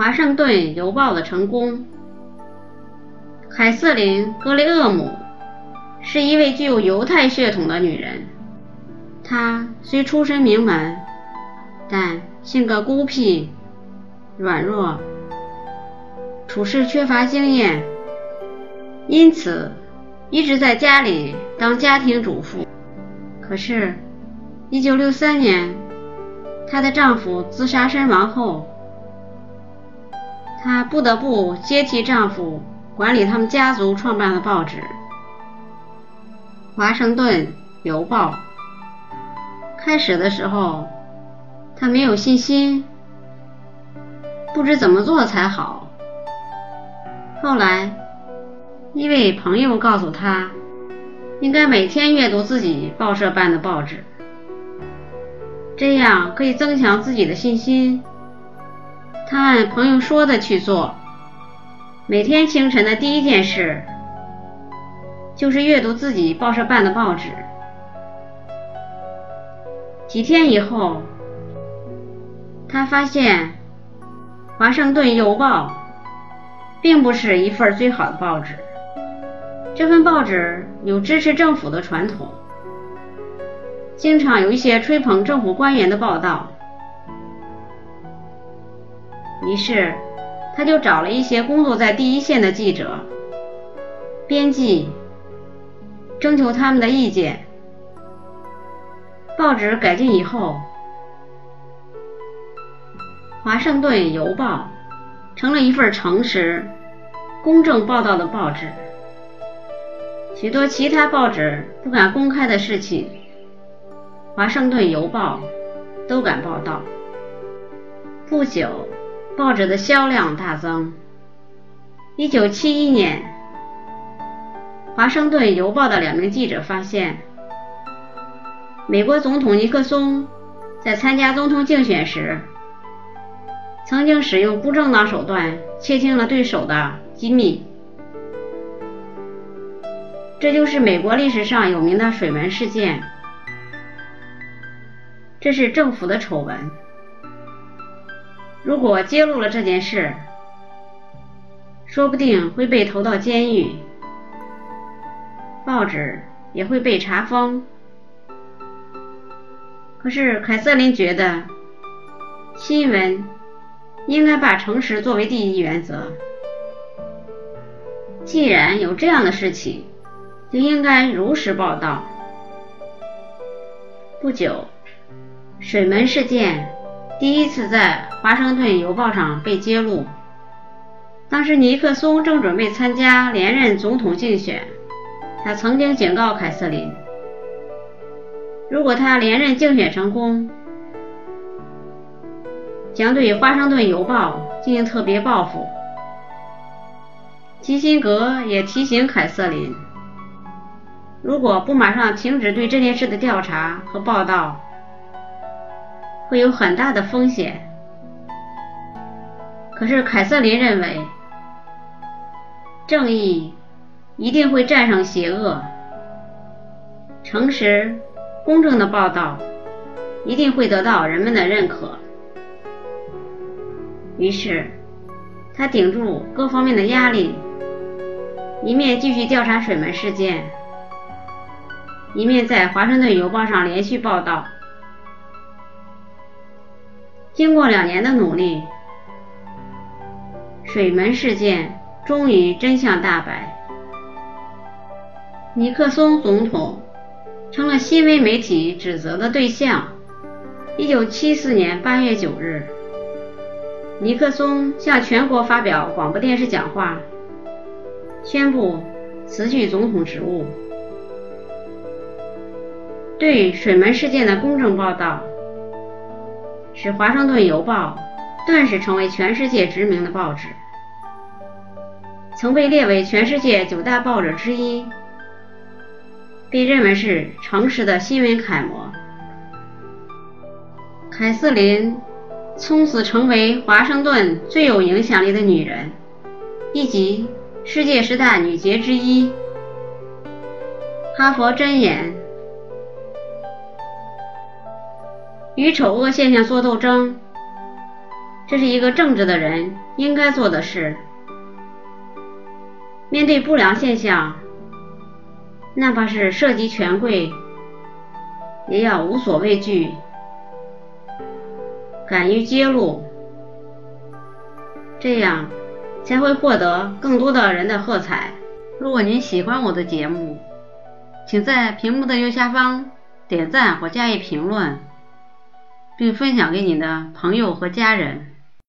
华盛顿邮报的成功。凯瑟琳·格雷厄姆是一位具有犹太血统的女人。她虽出身名门，但性格孤僻、软弱，处事缺乏经验，因此一直在家里当家庭主妇。可是，1963年，她的丈夫自杀身亡后，她不得不接替丈夫。管理他们家族创办的报纸《华盛顿邮报》。开始的时候，他没有信心，不知怎么做才好。后来，一位朋友告诉他，应该每天阅读自己报社办的报纸，这样可以增强自己的信心。他按朋友说的去做。每天清晨的第一件事就是阅读自己报社办的报纸。几天以后，他发现《华盛顿邮报》并不是一份最好的报纸。这份报纸有支持政府的传统，经常有一些吹捧政府官员的报道。于是。他就找了一些工作在第一线的记者、编辑，征求他们的意见。报纸改进以后，《华盛顿邮报》成了一份诚实、公正报道的报纸。许多其他报纸不敢公开的事情，《华盛顿邮报》都敢报道。不久。报纸的销量大增。一九七一年，《华盛顿邮报》的两名记者发现，美国总统尼克松在参加总统竞选时，曾经使用不正当手段窃听了对手的机密。这就是美国历史上有名的水门事件。这是政府的丑闻。如果揭露了这件事，说不定会被投到监狱，报纸也会被查封。可是凯瑟琳觉得，新闻应该把诚实作为第一原则。既然有这样的事情，就应该如实报道。不久，水门事件。第一次在《华盛顿邮报》上被揭露。当时尼克松正准备参加连任总统竞选，他曾经警告凯瑟琳，如果他连任竞选成功，将对《华盛顿邮报》进行特别报复。基辛格也提醒凯瑟琳，如果不马上停止对这件事的调查和报道，会有很大的风险。可是凯瑟琳认为，正义一定会战胜邪恶，诚实、公正的报道一定会得到人们的认可。于是，他顶住各方面的压力，一面继续调查水门事件，一面在《华盛顿邮报》上连续报道。经过两年的努力，水门事件终于真相大白。尼克松总统成了新闻媒体指责的对象。一九七四年八月九日，尼克松向全国发表广播电视讲话，宣布辞去总统职务。对水门事件的公正报道。使《华盛顿邮报》顿时成为全世界知名的报纸，曾被列为全世界九大报纸之一，被认为是诚实的新闻楷模。凯瑟琳从此成为华盛顿最有影响力的女人，以及世界十大女杰之一。哈佛箴言。与丑恶现象做斗争，这是一个正直的人应该做的事。面对不良现象，哪怕是涉及权贵，也要无所畏惧，敢于揭露，这样才会获得更多的人的喝彩。如果您喜欢我的节目，请在屏幕的右下方点赞或加以评论，并分享给你的朋友和家人。